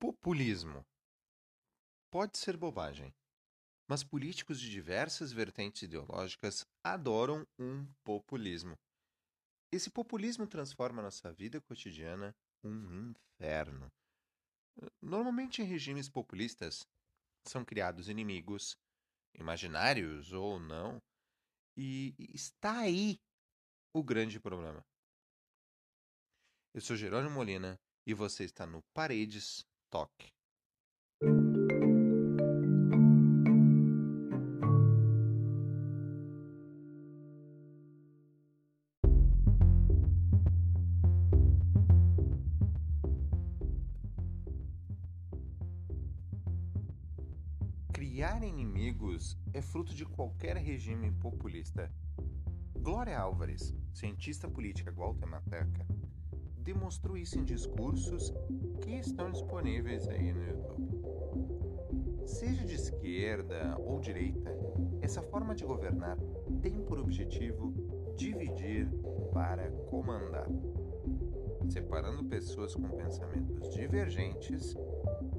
Populismo. Pode ser bobagem, mas políticos de diversas vertentes ideológicas adoram um populismo. Esse populismo transforma nossa vida cotidiana um inferno. Normalmente, em regimes populistas, são criados inimigos, imaginários ou não, e está aí o grande problema. Eu sou Jerônimo Molina e você está no Paredes toque. Criar inimigos é fruto de qualquer regime populista. Glória Álvares, cientista política guatemalteca, demonstrou isso em discursos que estão disponíveis aí no YouTube. Seja de esquerda ou direita, essa forma de governar tem por objetivo dividir para comandar, separando pessoas com pensamentos divergentes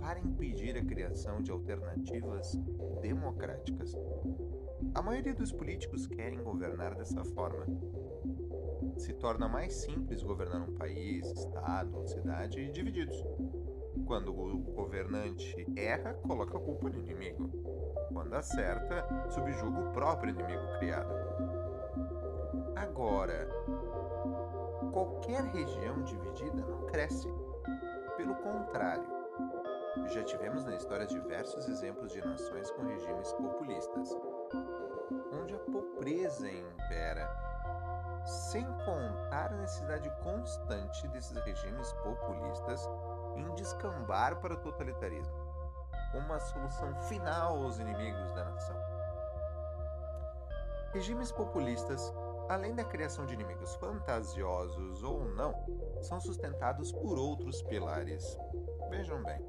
para impedir a criação de alternativas democráticas. A maioria dos políticos querem governar dessa forma, se torna mais simples governar um país, estado ou cidade divididos. Quando o governante erra, coloca a culpa no inimigo. Quando acerta, subjuga o próprio inimigo criado. Agora, qualquer região dividida não cresce. Pelo contrário, já tivemos na história diversos exemplos de nações com regimes populistas, onde a pobreza impera sem contar a necessidade constante desses regimes populistas em descambar para o totalitarismo, uma solução final aos inimigos da nação. Regimes populistas, além da criação de inimigos fantasiosos ou não, são sustentados por outros pilares. Vejam bem: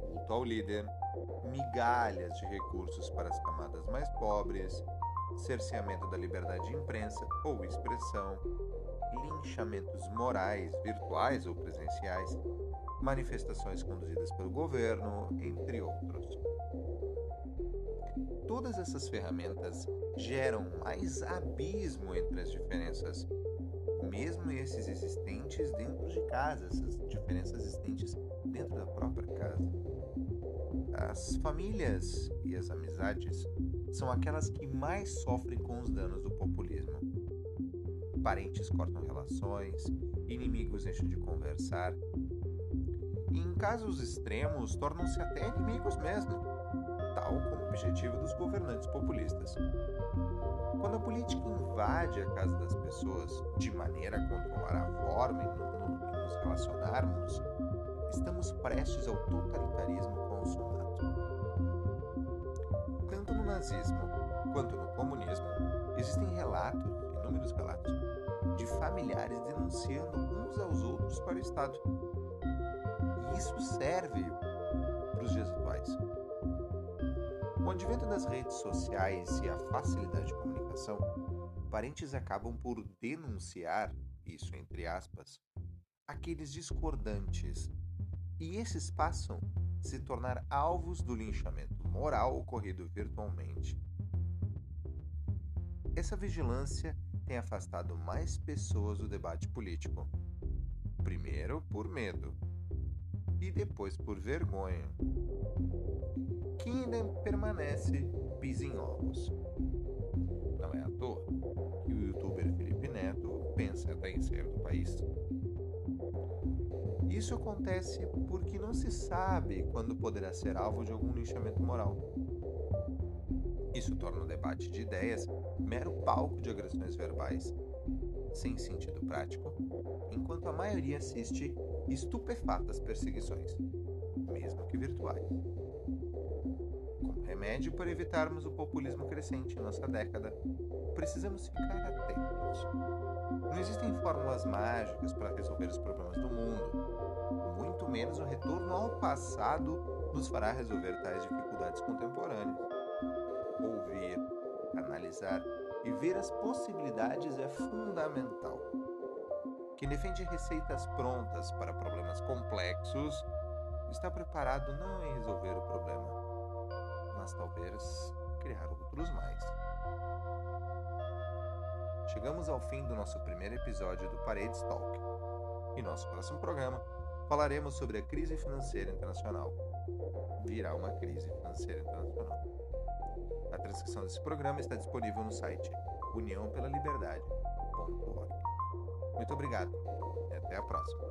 culto ao líder, migalhas de recursos para as camadas mais pobres, cerceamento da liberdade de imprensa ou expressão, linchamentos morais, virtuais ou presenciais, manifestações conduzidas pelo governo, entre outros. Todas essas ferramentas geram mais abismo entre as diferenças, mesmo esses existentes dentro de casa, essas diferenças existentes dentro da própria casa. As famílias e as amizades são aquelas que mais sofrem com os danos do populismo. Parentes cortam relações, inimigos deixam de conversar. E em casos extremos, tornam-se até inimigos mesmo, tal como o objetivo dos governantes populistas. Quando a política invade a casa das pessoas de maneira a controlar a forma em que nos relacionarmos, estamos prestes ao totalitarismo consumado nazismo quanto no comunismo, existem relatos, inúmeros relatos, de familiares denunciando uns aos outros para o Estado. E isso serve para os dias atuais. Com o advento das redes sociais e a facilidade de comunicação, parentes acabam por denunciar, isso entre aspas, aqueles discordantes, e esses passam a se tornar alvos do linchamento moral ocorrido virtualmente. Essa vigilância tem afastado mais pessoas do debate político. Primeiro por medo e depois por vergonha, que ainda permanece pisa em ovos. Não é à toa que o youtuber Felipe Neto pensa até em sair do país. Isso acontece porque não se sabe quando poderá ser alvo de algum linchamento moral. Isso torna o debate de ideias mero palco de agressões verbais, sem sentido prático, enquanto a maioria assiste estupefata às perseguições, mesmo que virtuais. Remédio para evitarmos o populismo crescente em nossa década, precisamos ficar atentos. Não existem fórmulas mágicas para resolver os problemas do mundo, muito menos o retorno ao passado nos fará resolver tais dificuldades contemporâneas. Ouvir, analisar e ver as possibilidades é fundamental. Quem defende receitas prontas para problemas complexos está preparado não em resolver o problema, mas talvez criar outros mais. Chegamos ao fim do nosso primeiro episódio do Paredes Talk. Em nosso próximo programa, falaremos sobre a crise financeira internacional. Virá uma crise financeira internacional. A transcrição desse programa está disponível no site uniãopela-liberdade.org. Muito obrigado e até a próxima.